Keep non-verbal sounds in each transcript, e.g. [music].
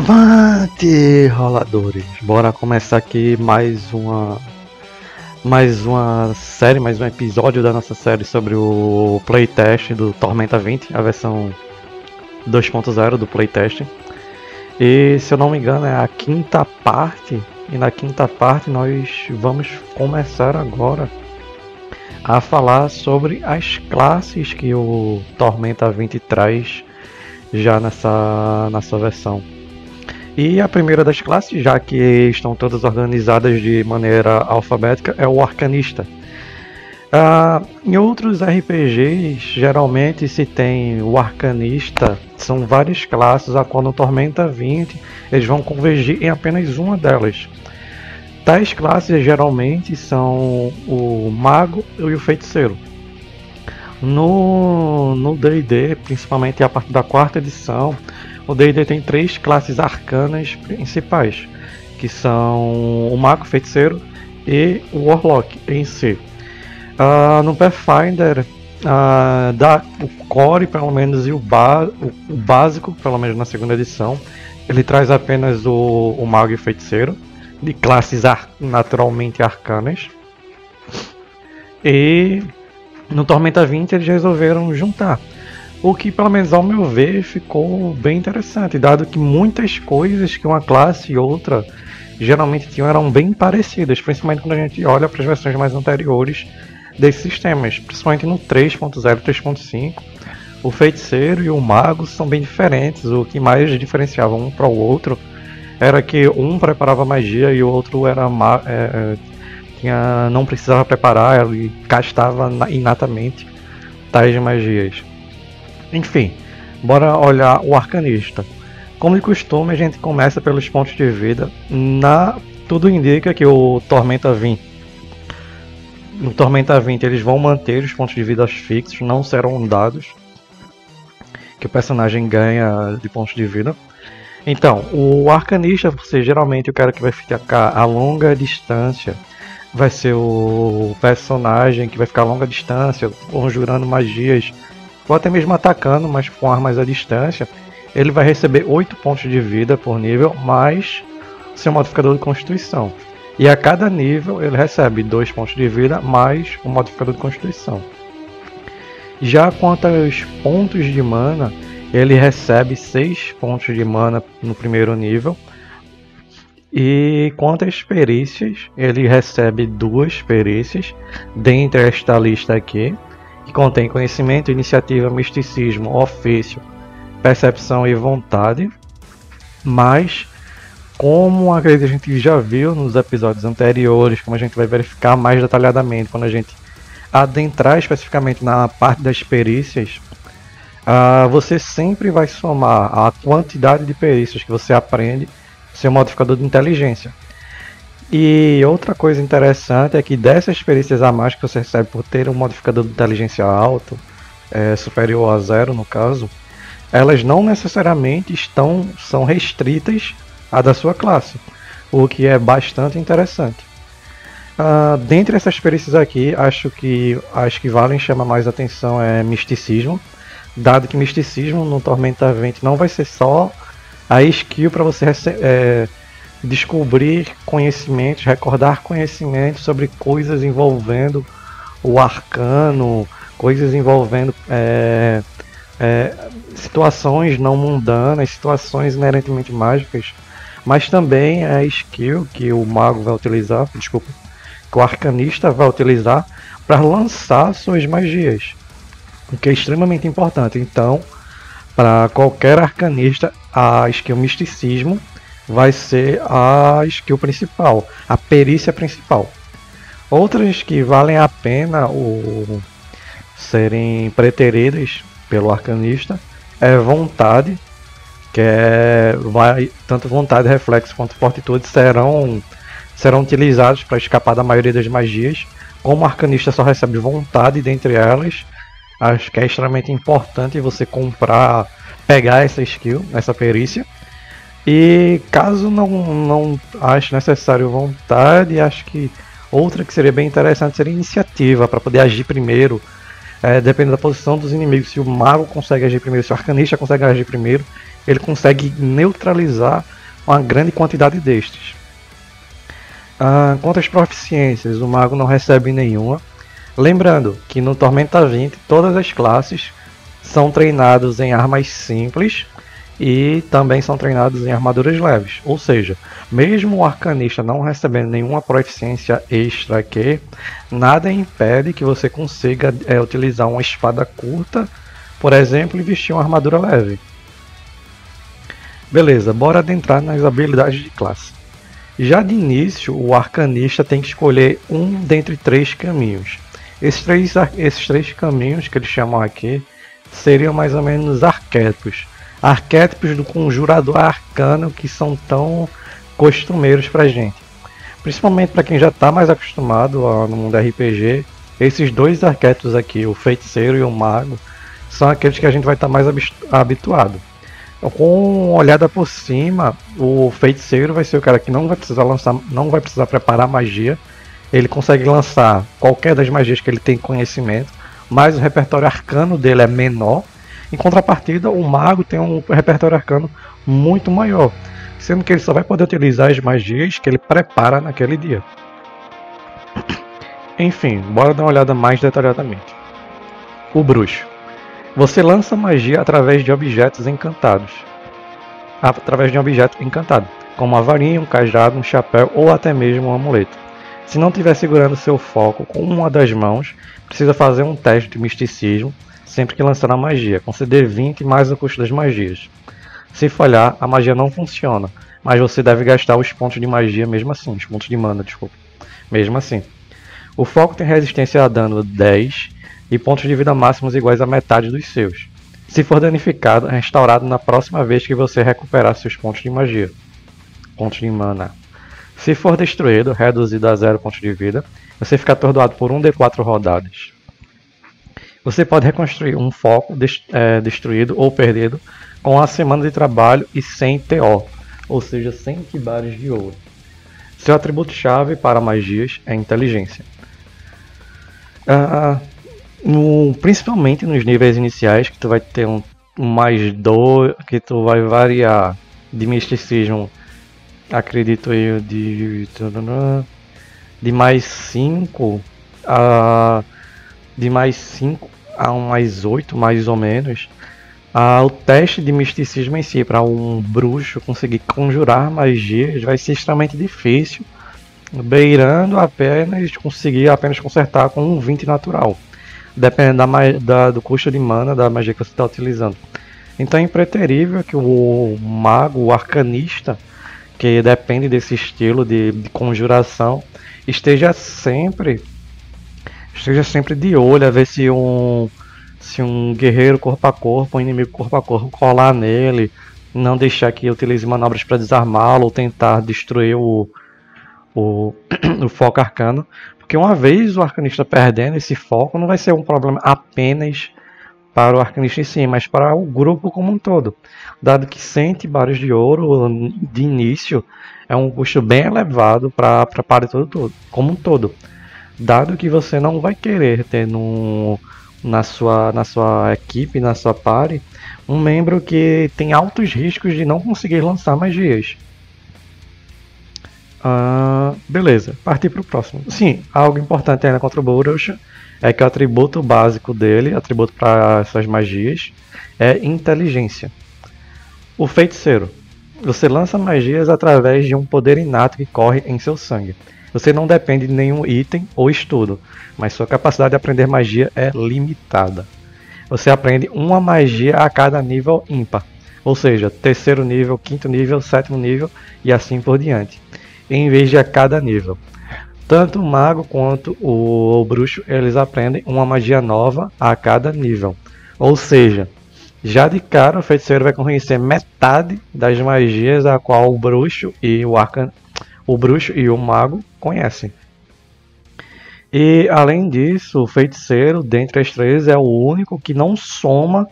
Avante, roladores! Bora começar aqui mais uma mais uma série, mais um episódio da nossa série sobre o playtest do Tormenta 20, a versão 2.0 do playtest. E se eu não me engano é a quinta parte, e na quinta parte nós vamos começar agora a falar sobre as classes que o Tormenta 20 traz já nessa, nessa versão. E a primeira das classes, já que estão todas organizadas de maneira alfabética, é o Arcanista. Uh, em outros RPGs, geralmente se tem o Arcanista, são várias classes, a qual no Tormenta 20 eles vão convergir em apenas uma delas. Tais classes geralmente são o Mago e o Feiticeiro. No D&D, principalmente a partir da quarta edição, o D&D tem três classes arcanas principais, que são o Mago Feiticeiro e o Warlock em si. Uh, no Pathfinder, uh, dá o core, pelo menos, e o, o, o, básico, pelo menos na segunda edição, ele traz apenas o, o Mago e o Feiticeiro, de classes ar naturalmente arcanas. E no Tormenta 20 eles resolveram juntar o que, pelo menos ao meu ver, ficou bem interessante, dado que muitas coisas que uma classe e outra geralmente tinham eram bem parecidas, principalmente quando a gente olha para as versões mais anteriores desses sistemas, principalmente no 3.0 e 3.5. O feiticeiro e o mago são bem diferentes, o que mais diferenciava um para o outro era que um preparava magia e o outro era é, é, tinha, não precisava preparar e castava inatamente tais magias. Enfim, bora olhar o arcanista. Como de costume, a gente começa pelos pontos de vida. Na tudo indica que o Tormenta 20 no Tormenta 20 eles vão manter os pontos de vida fixos, não serão dados que o personagem ganha de pontos de vida. Então, o arcanista, você geralmente o cara que vai ficar a longa distância vai ser o personagem que vai ficar a longa distância, conjurando magias ou até mesmo atacando, mas com armas à distância, ele vai receber 8 pontos de vida por nível, mais seu modificador de constituição. E a cada nível ele recebe 2 pontos de vida mais o modificador de constituição. Já quanto aos pontos de mana, ele recebe 6 pontos de mana no primeiro nível. E quanto às perícias, ele recebe duas perícias dentre esta lista aqui, que contém conhecimento, iniciativa, misticismo, ofício, percepção e vontade, mas como a gente já viu nos episódios anteriores, como a gente vai verificar mais detalhadamente quando a gente adentrar especificamente na parte das perícias, uh, você sempre vai somar a quantidade de perícias que você aprende seu modificador de inteligência. E outra coisa interessante é que dessas perícias a mais que você recebe por ter um modificador de inteligência alto, é, superior a zero no caso, elas não necessariamente estão são restritas à da sua classe, o que é bastante interessante. Uh, dentre essas perícias aqui, acho que as que valem chamar mais atenção é misticismo, dado que misticismo no Tormenta 20 não vai ser só a skill para você é, descobrir conhecimentos, recordar conhecimentos sobre coisas envolvendo o arcano, coisas envolvendo é, é, situações não mundanas, situações inerentemente mágicas, mas também a skill que o mago vai utilizar, desculpa, que o arcanista vai utilizar para lançar suas magias, o que é extremamente importante. Então, para qualquer arcanista, a skill misticismo vai ser a skill principal, a perícia principal. Outras que valem a pena o serem preteridas pelo arcanista é vontade, que é vai tanto vontade, reflexo quanto fortitude serão serão utilizados para escapar da maioria das magias. Como o arcanista só recebe vontade dentre elas, acho que é extremamente importante você comprar, pegar essa skill, essa perícia e caso não, não ache necessário vontade, acho que outra que seria bem interessante seria iniciativa, para poder agir primeiro é, dependendo da posição dos inimigos, se o mago consegue agir primeiro, se o arcanista consegue agir primeiro, ele consegue neutralizar uma grande quantidade destes. Ah, quanto às proficiências, o mago não recebe nenhuma. Lembrando que no Tormenta 20 todas as classes são treinados em armas simples e também são treinados em armaduras leves. Ou seja, mesmo o arcanista não recebendo nenhuma proficiência extra aqui, nada impede que você consiga é, utilizar uma espada curta, por exemplo, e vestir uma armadura leve. Beleza, bora adentrar nas habilidades de classe. Já de início, o arcanista tem que escolher um dentre três caminhos. Esses três, esses três caminhos que eles chamam aqui seriam mais ou menos arquétipos arquétipos do conjurador arcano que são tão costumeiros pra gente. Principalmente para quem já está mais acostumado no mundo RPG, esses dois arquétipos aqui, o feiticeiro e o mago, são aqueles que a gente vai estar tá mais habituado. Com uma olhada por cima, o feiticeiro vai ser o cara que não vai precisar lançar, não vai precisar preparar magia. Ele consegue lançar qualquer das magias que ele tem conhecimento, mas o repertório arcano dele é menor em contrapartida, o mago tem um repertório arcano muito maior, sendo que ele só vai poder utilizar as magias que ele prepara naquele dia. [coughs] Enfim, bora dar uma olhada mais detalhadamente. O bruxo. Você lança magia através de objetos encantados. Através de um objeto encantado, como uma varinha, um cajado, um chapéu ou até mesmo um amuleto. Se não estiver segurando seu foco com uma das mãos, precisa fazer um teste de misticismo sempre que lançar a magia, conceder 20 mais o custo das magias. Se falhar, a magia não funciona, mas você deve gastar os pontos de magia mesmo assim, os pontos de mana, desculpa. Mesmo assim. O foco tem resistência a dano 10 e pontos de vida máximos iguais a metade dos seus. Se for danificado, é restaurado na próxima vez que você recuperar seus pontos de magia. Pontos de mana. Se for destruído, reduzido a 0 pontos de vida, você fica atordoado por 1d4 rodadas. Você pode reconstruir um foco é, destruído ou perdido com a semana de trabalho e sem TO, ou seja, sem kibares de ouro. Seu atributo-chave para magias é inteligência. Uh, no, principalmente nos níveis iniciais, que tu vai ter um, um mais 2, que tu vai variar de misticismo, acredito eu, de, de mais 5 a de mais 5 a um mais 8, mais ou menos, o teste de misticismo em si, para um bruxo conseguir conjurar magias, vai ser extremamente difícil, beirando apenas conseguir apenas consertar com um 20 natural, dependendo da, da, do custo de mana da magia que você está utilizando. Então é impreterível que o mago, o arcanista, que depende desse estilo de, de conjuração, esteja sempre esteja sempre de olho a ver se um se um guerreiro corpo a corpo, um inimigo corpo a corpo colar nele, não deixar que utilize manobras para desarmá-lo ou tentar destruir o, o, [clears throat] o foco arcano. Porque uma vez o arcanista perdendo esse foco, não vai ser um problema apenas para o arcanista em si, mas para o grupo como um todo. Dado que 100 bares de ouro de início é um custo bem elevado para a party todo, todo, como um todo dado que você não vai querer ter no, na, sua, na sua equipe, na sua party, um membro que tem altos riscos de não conseguir lançar magias. Uh, beleza, partir para o próximo. Sim, algo importante ainda contra o Borush é que o atributo básico dele, atributo para essas magias, é inteligência. O feiticeiro. Você lança magias através de um poder inato que corre em seu sangue. Você não depende de nenhum item ou estudo, mas sua capacidade de aprender magia é limitada. Você aprende uma magia a cada nível ímpar, ou seja, terceiro nível, quinto nível, sétimo nível e assim por diante, em vez de a cada nível. Tanto o mago quanto o, bruxo eles aprendem uma magia nova a cada nível, ou seja, já de cara o feiticeiro vai conhecer metade das magias a qual o bruxo e o arcan o bruxo e o mago conhecem. E além disso, o feiticeiro, dentre as três, é o único que não soma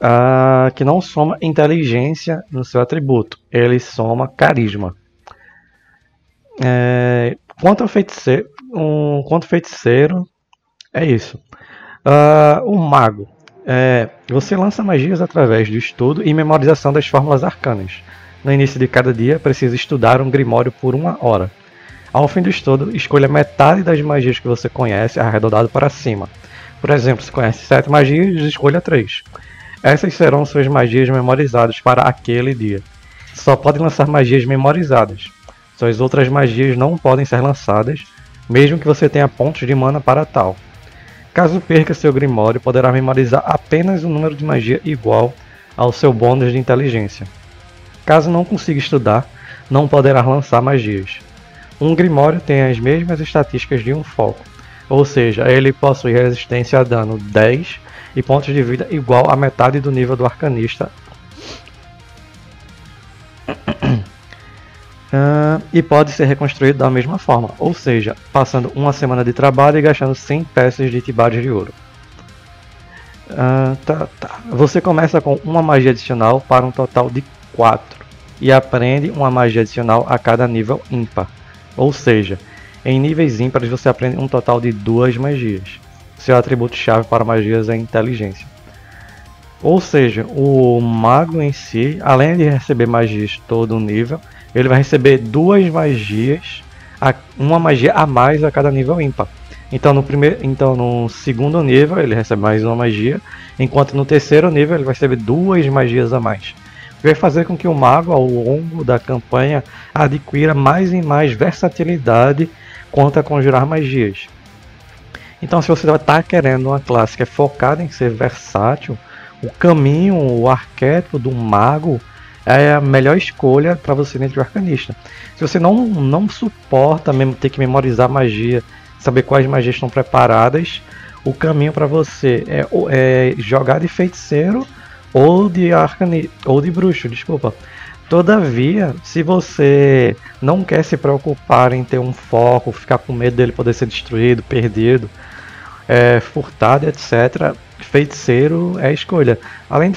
uh, que não soma inteligência no seu atributo. Ele soma carisma. É, quanto ao feiticeiro, um, quanto feiticeiro, é isso. Uh, o mago. É, você lança magias através do estudo e memorização das fórmulas arcanas. No início de cada dia, precisa estudar um grimório por uma hora. Ao fim do estudo, escolha metade das magias que você conhece, arredondado para cima. Por exemplo, se conhece 7 magias, escolha 3. Essas serão suas magias memorizadas para aquele dia. Só pode lançar magias memorizadas. Suas outras magias não podem ser lançadas, mesmo que você tenha pontos de mana para tal. Caso perca seu Grimório, poderá memorizar apenas um número de magia igual ao seu bônus de inteligência. Caso não consiga estudar, não poderá lançar magias. Um Grimório tem as mesmas estatísticas de um foco, ou seja, ele possui resistência a dano 10 e pontos de vida igual a metade do nível do Arcanista Uh, [clears throat] e pode ser reconstruído da mesma forma, ou seja, passando uma semana de trabalho e gastando 100 peças de tibário de ouro. Uh, tá, tá. Você começa com uma magia adicional para um total de 4 e aprende uma magia adicional a cada nível ímpar, ou seja, em níveis ímpares você aprende um total de duas magias. Seu atributo-chave para magias é inteligência. Ou seja, o mago em si, além de receber magias todo nível, ele vai receber duas magias, uma magia a mais a cada nível ímpar. Então no, primeiro, então no segundo nível ele recebe mais uma magia, enquanto no terceiro nível ele vai receber duas magias a mais. Vai fazer com que o mago ao longo da campanha adquira mais e mais versatilidade quanto a conjurar magias. Então se você está querendo uma classe que é focada em ser versátil, o caminho, o arquétipo do mago é a melhor escolha para você dentro de arcanista. Se você não, não suporta mesmo ter que memorizar magia, saber quais magias estão preparadas, o caminho para você é, é, jogar de feiticeiro ou de arcani ou de bruxo, desculpa. Todavia, se você não quer se preocupar em ter um foco, ficar com medo dele poder ser destruído, perdido, é, furtado, etc., feiticeiro é a escolha. Além,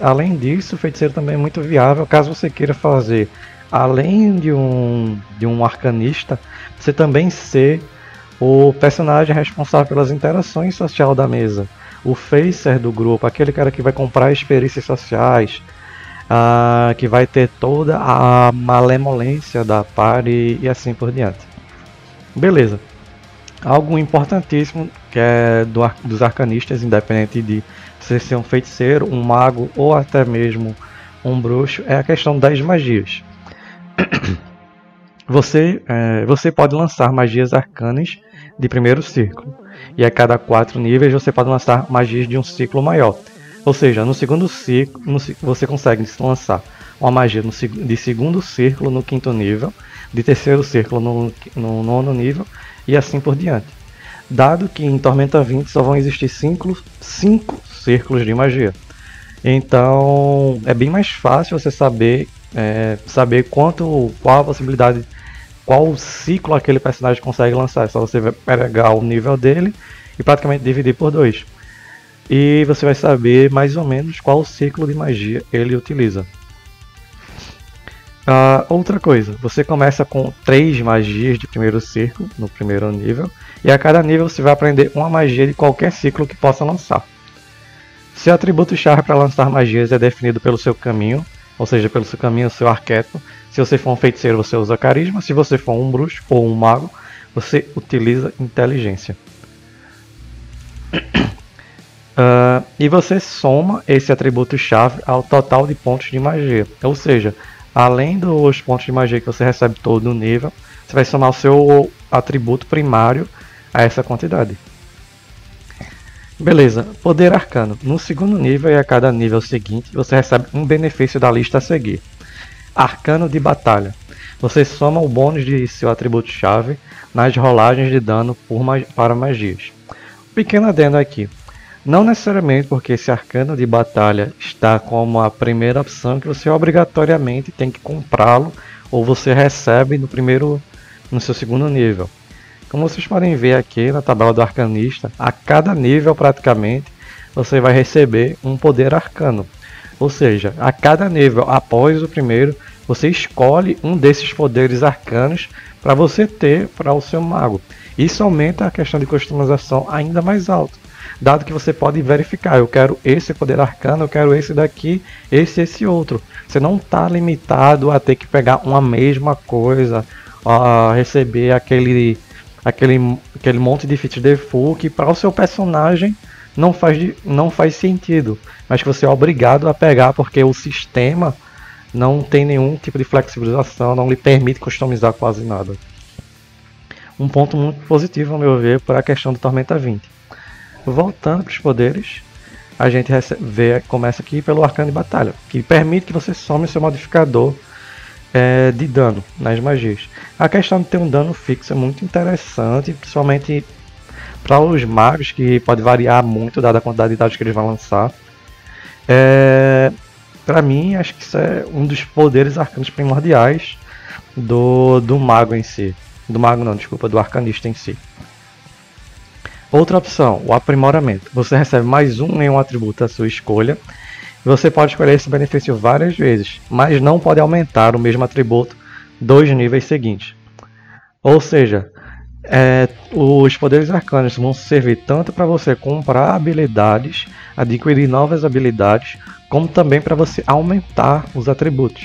além disso, feiticeiro também é muito viável caso você queira fazer, além de um, de um arcanista, você também ser o personagem responsável pelas interações sociais da mesa. O facer do grupo, aquele cara que vai comprar experiências sociais, uh, que vai ter toda a malemolência da party e assim por diante. Beleza. Algo importantíssimo que é do, dos arcanistas, independente de você ser um feiticeiro, um mago ou até mesmo um bruxo, é a questão das magias. [coughs] Você, é, você pode lançar magias arcanas de primeiro círculo, e a cada quatro níveis você pode lançar magias de um ciclo maior. Ou seja, no segundo ciclo no, você consegue lançar uma magia no, de segundo círculo no quinto nível, de terceiro círculo no, no nono nível e assim por diante. Dado que em Tormenta 20 só vão existir 5 círculos de magia. Então é bem mais fácil você saber é, saber quanto qual a possibilidade qual ciclo aquele personagem consegue lançar. É só você pegar o nível dele e praticamente dividir por dois. E você vai saber mais ou menos qual ciclo de magia ele utiliza. Uh, outra coisa, você começa com três magias de primeiro círculo, no primeiro nível, e a cada nível você vai aprender uma magia de qualquer ciclo que possa lançar. Seu atributo-chave para lançar magias é definido pelo seu caminho, ou seja, pelo seu caminho, seu arquétipo. Se você for um feiticeiro, você usa carisma, se você for um bruxo ou um mago, você utiliza inteligência. Uh, [coughs] e você soma esse atributo-chave ao total de pontos de magia, ou seja, além dos pontos de magia que você recebe todo no nível, você vai somar o seu atributo primário a essa quantidade. Beleza, poder arcano. No segundo nível e a cada nível seguinte, você recebe um benefício da lista a seguir. Arcano de batalha. Você soma o bônus de seu atributo-chave nas rolagens de dano por, para magias. Pequeno adendo aqui. Não necessariamente porque esse arcano de batalha está como a primeira opção que você obrigatoriamente tem que comprá-lo ou você recebe no primeiro no seu segundo nível. Como vocês podem ver aqui na tabela do arcanista, a cada nível praticamente você vai receber um poder arcano. Ou seja, a cada nível após o primeiro, você escolhe um desses poderes arcanos para você ter para o seu mago. Isso aumenta a questão de customização ainda mais alto. dado que você pode verificar, eu quero esse poder arcano, eu quero esse daqui, esse esse outro. Você não está limitado a ter que pegar uma mesma coisa, a receber aquele aquele aquele monte de feat default que para o seu personagem não faz, não faz sentido, mas que você é obrigado a pegar porque o sistema não tem nenhum tipo de flexibilização, não lhe permite customizar quase nada. Um ponto muito positivo, ao meu ver, para a questão do Tormenta 20. Voltando para os poderes, a gente vê, começa aqui pelo Arcano de Batalha, que permite que você some seu modificador é, de dano nas magias. A questão de ter um dano fixo é muito interessante, principalmente para os magos, que pode variar muito dada a quantidade de dados que eles vão lançar. É, para mim, acho que isso é um dos poderes arcanos primordiais do, do mago em si. Do mago não, desculpa, do arcanista em si. Outra opção, o aprimoramento. Você recebe mais um em um atributo da sua escolha. Você pode escolher esse benefício várias vezes, mas não pode aumentar o mesmo atributo dois níveis seguintes. Ou seja, é, os poderes arcanos vão servir tanto para você comprar habilidades, adquirir novas habilidades, como também para você aumentar os atributos.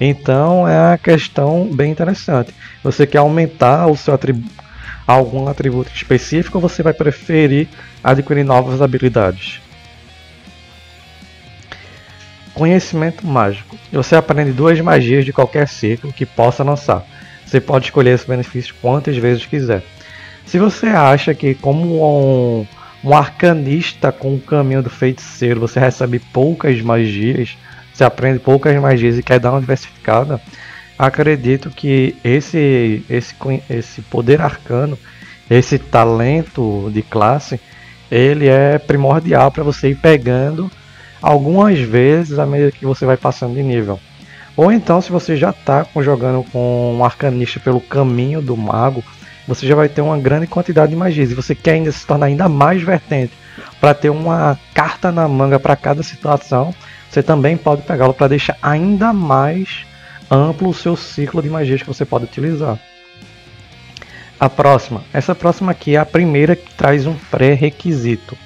Então é uma questão bem interessante. Você quer aumentar o seu algum atributo específico você vai preferir adquirir novas habilidades? Conhecimento mágico. Você aprende duas magias de qualquer ciclo que possa lançar. Você pode escolher esse benefício quantas vezes quiser. Se você acha que, como um, um arcanista com o caminho do feiticeiro, você recebe poucas magias, você aprende poucas magias e quer dar uma diversificada, acredito que esse, esse, esse poder arcano, esse talento de classe, ele é primordial para você ir pegando algumas vezes à medida que você vai passando de nível. Ou então, se você já está jogando com um arcanista pelo caminho do mago, você já vai ter uma grande quantidade de magias. E você quer ainda se tornar ainda mais vertente para ter uma carta na manga para cada situação, você também pode pegá-lo para deixar ainda mais amplo o seu ciclo de magias que você pode utilizar. A próxima, essa próxima aqui é a primeira que traz um pré-requisito.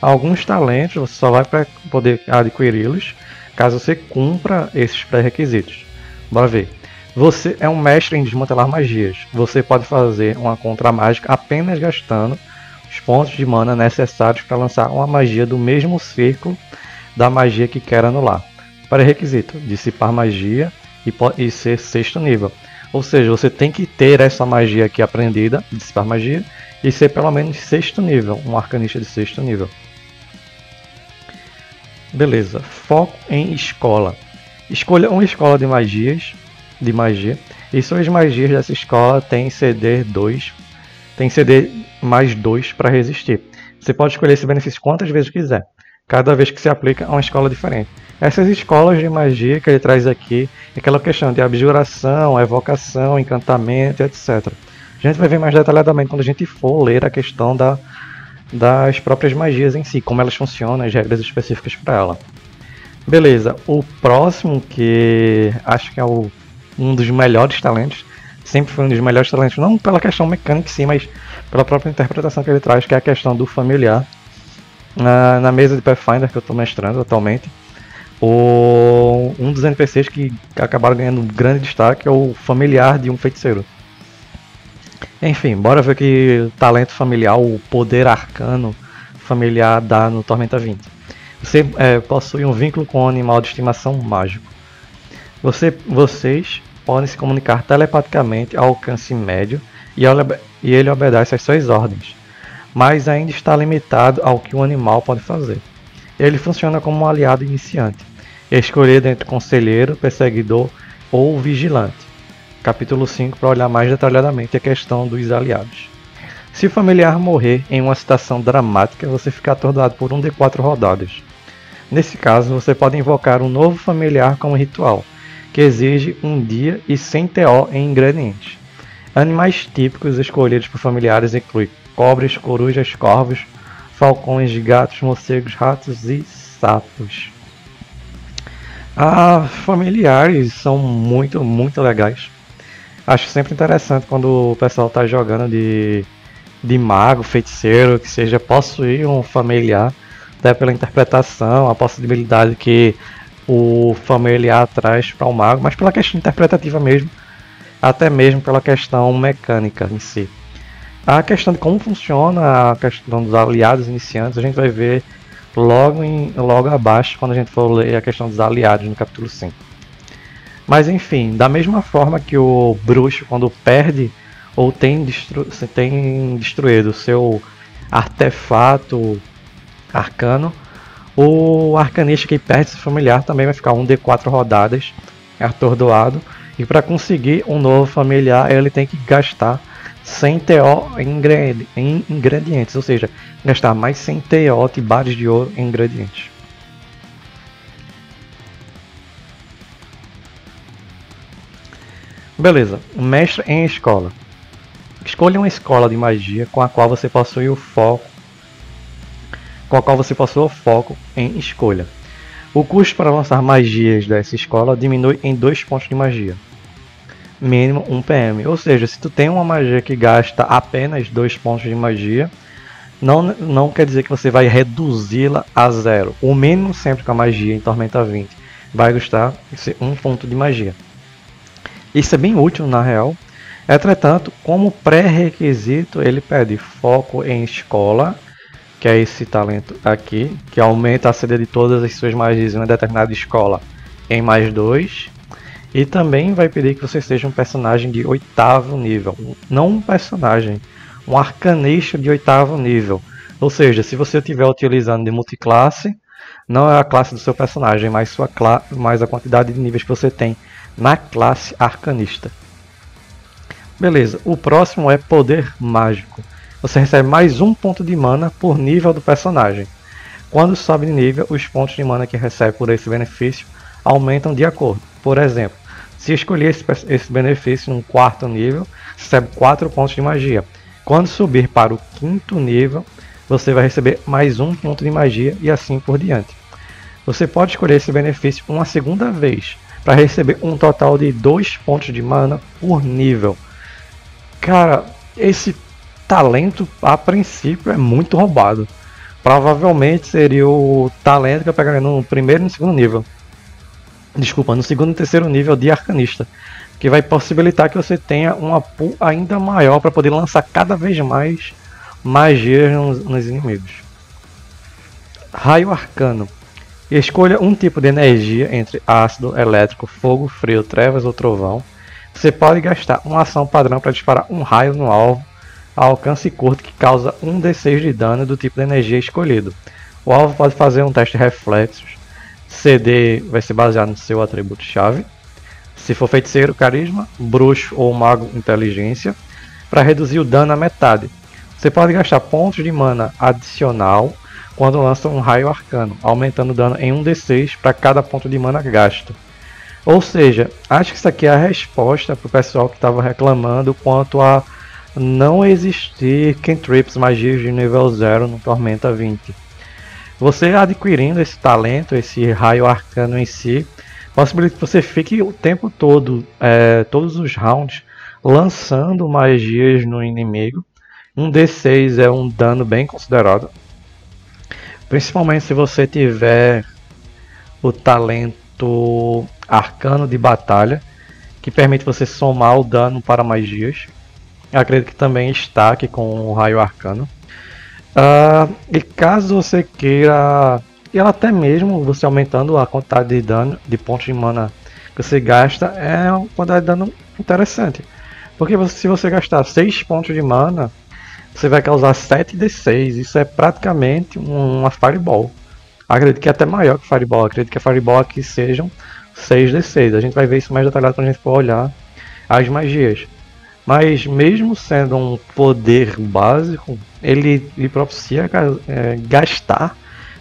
Alguns talentos você só vai poder adquiri-los caso você cumpra esses pré-requisitos. Bora ver. Você é um mestre em desmantelar magias. Você pode fazer uma contra mágica apenas gastando os pontos de mana necessários para lançar uma magia do mesmo círculo da magia que quer anular. Pré-requisito: dissipar magia e, e ser sexto nível. Ou seja, você tem que ter essa magia aqui aprendida, dissipar magia, e ser pelo menos sexto nível, um arcanista de sexto nível. Beleza. Foco em escola. Escolha uma escola de magias, de magia, e suas magias dessa escola têm CD 2, tem CD mais 2 para resistir. Você pode escolher esse benefício quantas vezes quiser, cada vez que se aplica a uma escola diferente. Essas escolas de magia que ele traz aqui aquela questão de abjuração, evocação, encantamento, etc. A gente vai ver mais detalhadamente quando a gente for ler a questão da das próprias magias em si, como elas funcionam, as regras específicas para ela. Beleza, o próximo que acho que é o, um dos melhores talentos, sempre foi um dos melhores talentos, não pela questão mecânica em si, mas pela própria interpretação que ele traz, que é a questão do familiar. Na, na mesa de Pathfinder que eu estou mestrando atualmente, o, um dos NPCs que acabaram ganhando grande destaque é o familiar de um feiticeiro. Enfim, bora ver que talento familiar, o poder arcano familiar dá no Tormenta 20. Você é, possui um vínculo com um animal de estimação mágico. Você, vocês podem se comunicar telepaticamente ao alcance médio e, e ele obedece às suas ordens, mas ainda está limitado ao que o animal pode fazer. Ele funciona como um aliado iniciante, escolhido entre conselheiro, perseguidor ou vigilante capítulo 5, para olhar mais detalhadamente a questão dos aliados. Se o familiar morrer em uma situação dramática, você fica atordoado por um de quatro rodadas. Nesse caso, você pode invocar um novo familiar como ritual, que exige um dia e 100 TO em ingredientes. Animais típicos escolhidos por familiares incluem cobras, corujas, corvos, falcões, gatos, morcegos, ratos e sapos. Ah, familiares são muito, muito legais. Acho sempre interessante quando o pessoal está jogando de de mago, feiticeiro, que seja possuir um familiar, até pela interpretação, a possibilidade que o familiar traz para o mago, mas pela questão interpretativa mesmo, até mesmo pela questão mecânica em si. A questão de como funciona a questão dos aliados iniciantes, a gente vai ver logo, em, logo abaixo quando a gente for ler a questão dos aliados no capítulo 5. Mas enfim, da mesma forma que o bruxo, quando perde ou tem, destru tem destruído seu artefato arcano, o arcanista que perde seu familiar também vai ficar um D4 rodadas atordoado. E para conseguir um novo familiar, ele tem que gastar 100 TO em ingredientes, ou seja, gastar mais 100 TO de bares de ouro em ingredientes. Beleza, mestre em escola. Escolha uma escola de magia com a qual você possui o foco com a qual você possui o foco em escolha. O custo para lançar magias dessa escola diminui em 2 pontos de magia. Mínimo 1 PM. Ou seja, se tu tem uma magia que gasta apenas 2 pontos de magia, não, não quer dizer que você vai reduzi-la a zero. O mínimo sempre com a magia em Tormenta 20 vai gastar 1 ponto de magia. Isso é bem útil na real. Entretanto, como pré-requisito, ele pede foco em escola, que é esse talento aqui, que aumenta a CD de todas as suas magias em uma determinada escola em mais 2. E também vai pedir que você seja um personagem de oitavo nível. Não um personagem, um arcanista de oitavo nível. Ou seja, se você estiver utilizando de multiclasse, não é a classe do seu personagem, mas, sua mas a quantidade de níveis que você tem na classe arcanista. Beleza, o próximo é poder mágico. Você recebe mais um ponto de mana por nível do personagem. Quando sobe de nível, os pontos de mana que recebe por esse benefício aumentam de acordo. Por exemplo, se escolher esse, esse benefício num quarto nível, recebe 4 pontos de magia. Quando subir para o quinto nível, você vai receber mais um ponto de magia e assim por diante. Você pode escolher esse benefício uma segunda vez, para receber um total de 2 pontos de mana por nível. Cara, esse talento a princípio é muito roubado. Provavelmente seria o talento que eu pegaria no primeiro e no segundo nível. Desculpa, no segundo e terceiro nível de arcanista. Que vai possibilitar que você tenha uma pool ainda maior para poder lançar cada vez mais magias nos, nos inimigos. Raio Arcano. Escolha um tipo de energia entre ácido, elétrico, fogo, frio, trevas ou trovão. Você pode gastar uma ação padrão para disparar um raio no alvo a alcance curto que causa 1d6 de dano do tipo de energia escolhido. O alvo pode fazer um teste de reflexos. CD vai ser baseado no seu atributo-chave. Se for feiticeiro, carisma, bruxo ou mago, inteligência, para reduzir o dano à metade. Você pode gastar pontos de mana adicional quando lança um raio arcano, aumentando o dano em 1d6 para cada ponto de mana gasto. Ou seja, acho que isso aqui é a resposta para o pessoal que estava reclamando quanto a não existir cantrips magias de nível 0 no Tormenta 20. Você adquirindo esse talento, esse raio arcano em si, possibilita que você fique o tempo todo, é, todos os rounds, lançando magias no inimigo. Um D6 é um dano bem considerado, Principalmente se você tiver o talento arcano de batalha, que permite você somar o dano para magias. Eu acredito que também está aqui com o raio arcano. Uh, e caso você queira, e até mesmo você aumentando a quantidade de dano, de pontos de mana que você gasta, é uma quantidade de dano interessante. Porque se você gastar 6 pontos de mana, você vai causar 7d6. Isso é praticamente uma Fireball. Acredito que é até maior que Fireball. Acredito que a Fireball aqui sejam 6d6. A gente vai ver isso mais detalhado quando a gente for olhar as magias. Mas mesmo sendo um poder básico, ele lhe propicia é, gastar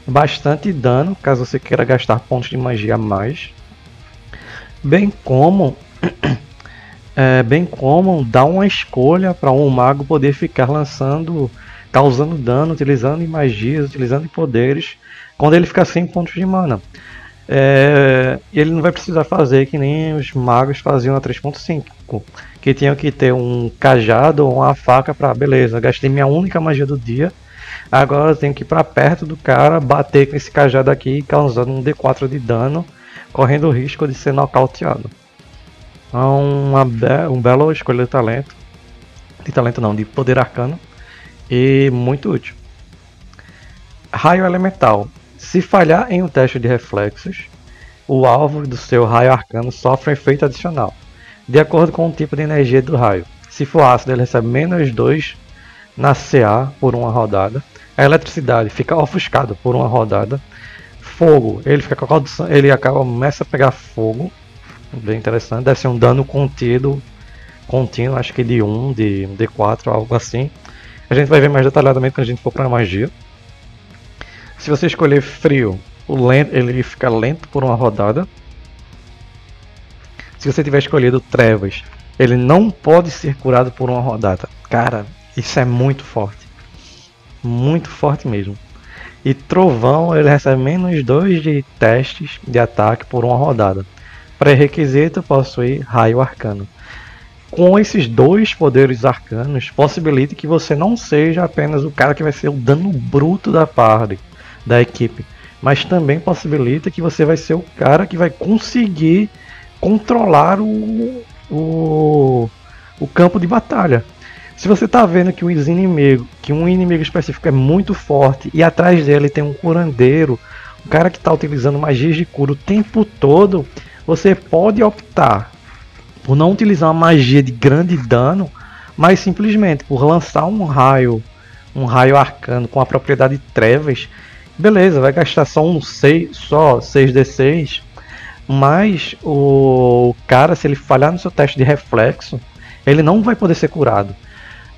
bastante dano, caso você queira gastar pontos de magia a mais. Bem como é, bem como dar uma escolha para um mago poder ficar lançando, causando dano, utilizando magias, utilizando poderes, quando ele ficar sem pontos de mana. É, ele não vai precisar fazer que nem os magos faziam na 3.5, que que tinham que ter um cajado ou uma faca para beleza, gastei minha única magia do dia. Agora eu tenho que ir para perto do cara, bater com esse cajado aqui, causando um D4 de dano, correndo o risco de ser nocauteado. Então, uma be um belo escolha de talento. De talento não, de poder arcano. E muito útil. Raio elemental. Se falhar em um teste de reflexos, o alvo do seu raio arcano sofre um efeito adicional de acordo com o tipo de energia do raio. Se for ácido, ele recebe menos 2 na CA por uma rodada. A eletricidade fica ofuscado por uma rodada. Fogo, ele fica ele acaba começa a pegar fogo. Bem interessante, deve ser um dano contido contínuo, acho que de 1, de D4, algo assim. A gente vai ver mais detalhadamente quando a gente for para magia. Se você escolher frio, lento, ele fica lento por uma rodada se você tiver escolhido Trevas, ele não pode ser curado por uma rodada. Cara, isso é muito forte. Muito forte mesmo. E Trovão, ele recebe menos 2 de testes de ataque por uma rodada. Pré-requisito possui Raio Arcano. Com esses dois poderes arcanos, possibilita que você não seja apenas o cara que vai ser o dano bruto da party, da equipe, mas também possibilita que você vai ser o cara que vai conseguir controlar o, o, o campo de batalha. Se você está vendo que um inimigo, que um inimigo específico é muito forte e atrás dele tem um curandeiro, um cara que está utilizando magias de cura o tempo todo, você pode optar por não utilizar uma magia de grande dano, mas simplesmente por lançar um raio, um raio arcano com a propriedade trevas, beleza, vai gastar só um 6, só 6d6, mas o cara, se ele falhar no seu teste de reflexo, ele não vai poder ser curado.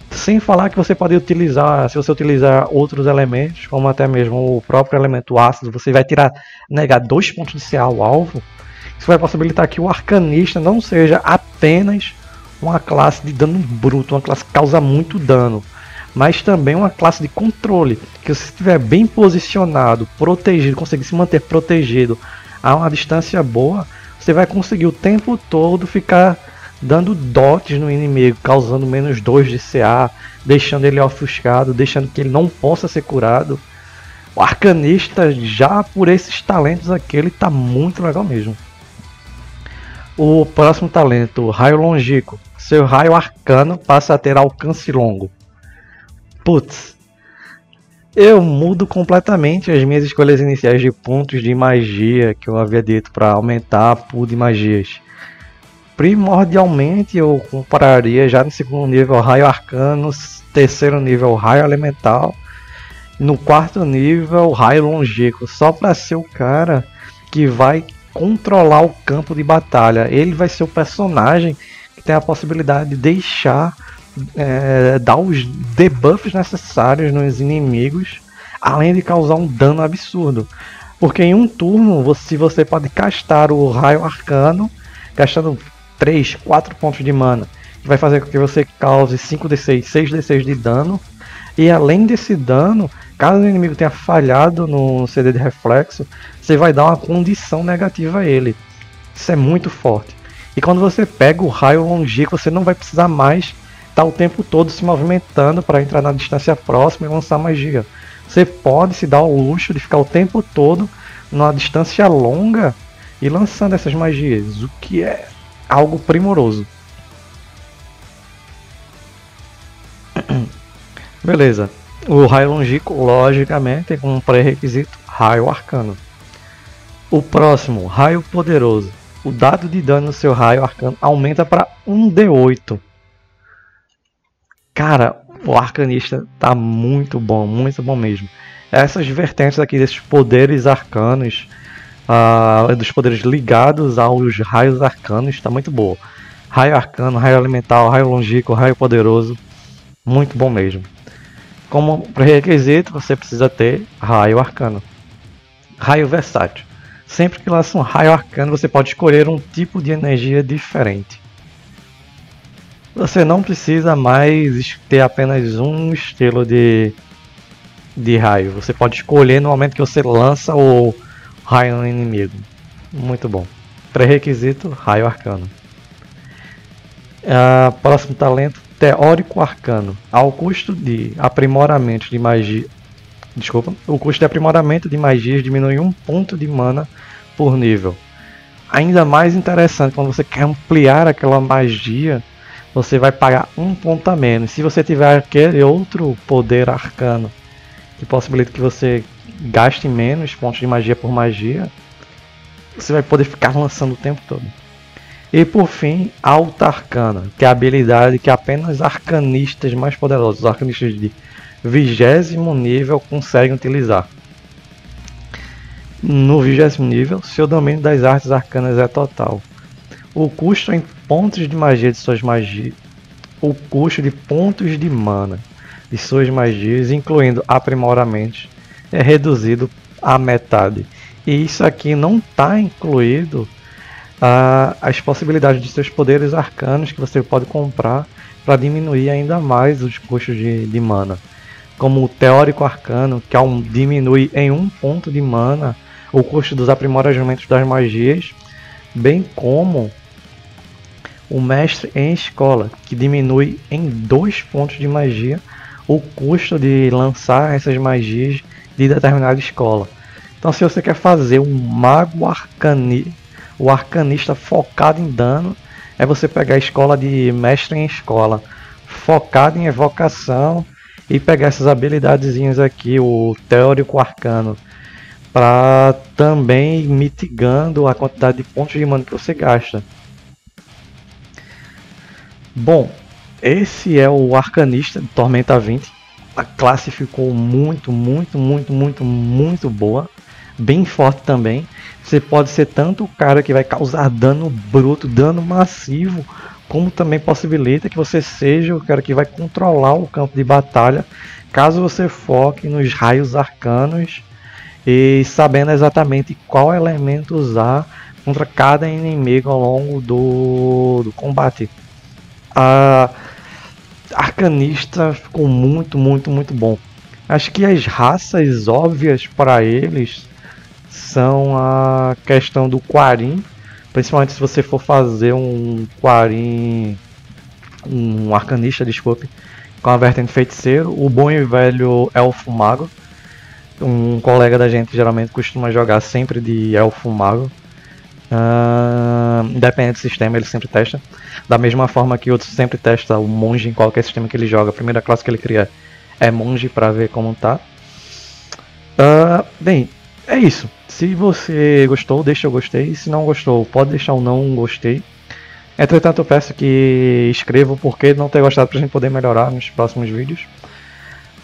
Sem falar que você pode utilizar, se você utilizar outros elementos, como até mesmo o próprio elemento ácido, você vai tirar, negar dois pontos de CA ao alvo. Isso vai possibilitar que o arcanista não seja apenas uma classe de dano bruto, uma classe que causa muito dano, mas também uma classe de controle, que se estiver bem posicionado, protegido, conseguir se manter protegido a uma distância boa, você vai conseguir o tempo todo ficar dando dotes no inimigo, causando menos 2 de CA, deixando ele ofuscado, deixando que ele não possa ser curado. O arcanista, já por esses talentos aqui, ele tá muito legal mesmo. O próximo talento, Raio Longico. Seu raio arcano passa a ter alcance longo. Putz, eu mudo completamente as minhas escolhas iniciais de pontos de magia que eu havia dito para aumentar a pool de magias. Primordialmente eu compararia já no segundo nível raio arcano, terceiro nível raio elemental, no quarto nível raio longínquo, só para ser o cara que vai controlar o campo de batalha. Ele vai ser o personagem que tem a possibilidade de deixar é, dar os debuffs necessários nos inimigos, além de causar um dano absurdo. Porque em um turno, você, você pode castar o raio arcano, gastando 3, 4 pontos de mana, que vai fazer com que você cause 5d6, 6d6 de dano. E além desse dano, caso o inimigo tenha falhado no CD de reflexo, você vai dar uma condição negativa a ele. Isso é muito forte. E quando você pega o raio longínquo, você não vai precisar mais está o tempo todo se movimentando para entrar na distância próxima e lançar magia. Você pode se dar o luxo de ficar o tempo todo numa distância longa e lançando essas magias, o que é algo primoroso. [clears throat] Beleza. O raio longínquo, logicamente, com um pré-requisito raio arcano. O próximo, raio poderoso. O dado de dano no seu raio arcano aumenta para 1d8. Cara, o Arcanista tá muito bom, muito bom mesmo. Essas vertentes aqui desses poderes arcanos, uh, dos poderes ligados aos raios arcanos, está muito boa. Raio arcano, raio elemental, raio longínquo, raio poderoso, muito bom mesmo. Como pré-requisito, você precisa ter raio arcano. Raio versátil. Sempre que lança um raio arcano, você pode escolher um tipo de energia diferente. Você não precisa mais ter apenas um estilo de, de raio. Você pode escolher no momento que você lança o raio no inimigo. Muito bom. Pré-requisito: raio arcano. Uh, próximo talento, teórico arcano. Ao custo de aprimoramento de magia. Desculpa. O custo de aprimoramento de magias diminui um ponto de mana por nível. Ainda mais interessante quando você quer ampliar aquela magia, você vai pagar um ponto a menos. Se você tiver aquele outro poder arcano que possibilita que você gaste menos pontos de magia por magia, você vai poder ficar lançando o tempo todo. E por fim, Alta Arcana, que é a habilidade que apenas arcanistas mais poderosos, arcanistas de vigésimo nível, conseguem utilizar. No vigésimo nível, seu domínio das artes arcanas é total. O custo em pontos de magia de suas magias, o custo de pontos de mana de suas magias, incluindo aprimoramentos, é reduzido à metade. E isso aqui não está incluído uh, as possibilidades de seus poderes arcanos que você pode comprar para diminuir ainda mais os custos de, de mana. Como o Teórico Arcano, que diminui em um ponto de mana o custo dos aprimoramentos das magias, bem como o Mestre em Escola, que diminui em dois pontos de magia o custo de lançar essas magias de determinada escola. Então, se você quer fazer um mago arcani, o arcanista focado em dano, é você pegar a escola de mestre em escola, focado em evocação e pegar essas habilidadezinhas aqui, o teórico arcano, para também mitigando a quantidade de pontos de mana que você gasta. Bom, esse é o Arcanista de Tormenta 20. A classe ficou muito, muito, muito, muito, muito boa. Bem forte também. Você pode ser tanto o cara que vai causar dano bruto, dano massivo, como também possibilita que você seja o cara que vai controlar o campo de batalha, caso você foque nos raios arcanos e sabendo exatamente qual elemento usar contra cada inimigo ao longo do, do combate. A Arcanista ficou muito, muito, muito bom. Acho que as raças óbvias para eles são a questão do Quarim, principalmente se você for fazer um Quarim, um Arcanista, desculpe, com a vertente feiticeiro, o bom e velho Elfo Mago. Um colega da gente geralmente costuma jogar sempre de Elfo Mago. Uh, independente do sistema, ele sempre testa. Da mesma forma que outros sempre testa o monge em qualquer sistema que ele joga. A primeira classe que ele cria é monge para ver como tá. Uh, bem, é isso. Se você gostou, deixa eu gostei. Se não gostou, pode deixar o não gostei. Entretanto, eu peço que escreva o porquê não ter gostado pra gente poder melhorar nos próximos vídeos.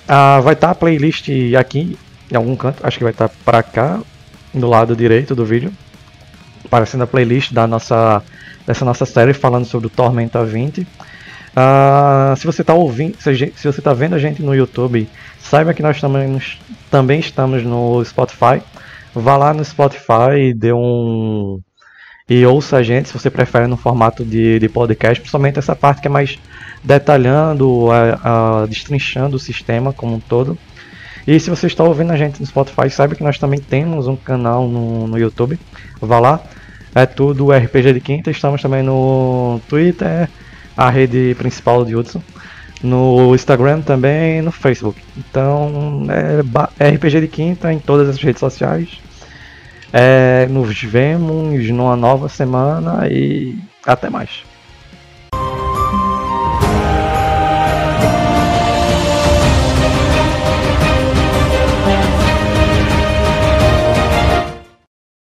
Uh, vai estar tá a playlist aqui em algum canto, acho que vai estar tá para cá, do lado direito do vídeo aparecendo a playlist da nossa, dessa nossa série falando sobre o Tormenta 20. Uh, se você está ouvindo, se, se você está vendo a gente no YouTube, saiba que nós também, também estamos no Spotify. Vá lá no Spotify e dê um e ouça a gente se você prefere no formato de, de podcast, principalmente essa parte que é mais detalhando, a, a, destrinchando o sistema como um todo. E se você está ouvindo a gente no Spotify, saiba que nós também temos um canal no, no YouTube. Vá lá, é tudo RPG de Quinta. Estamos também no Twitter, a rede principal de Hudson. No Instagram também no Facebook. Então, é RPG de Quinta em todas as redes sociais. É, nos vemos numa nova semana e até mais.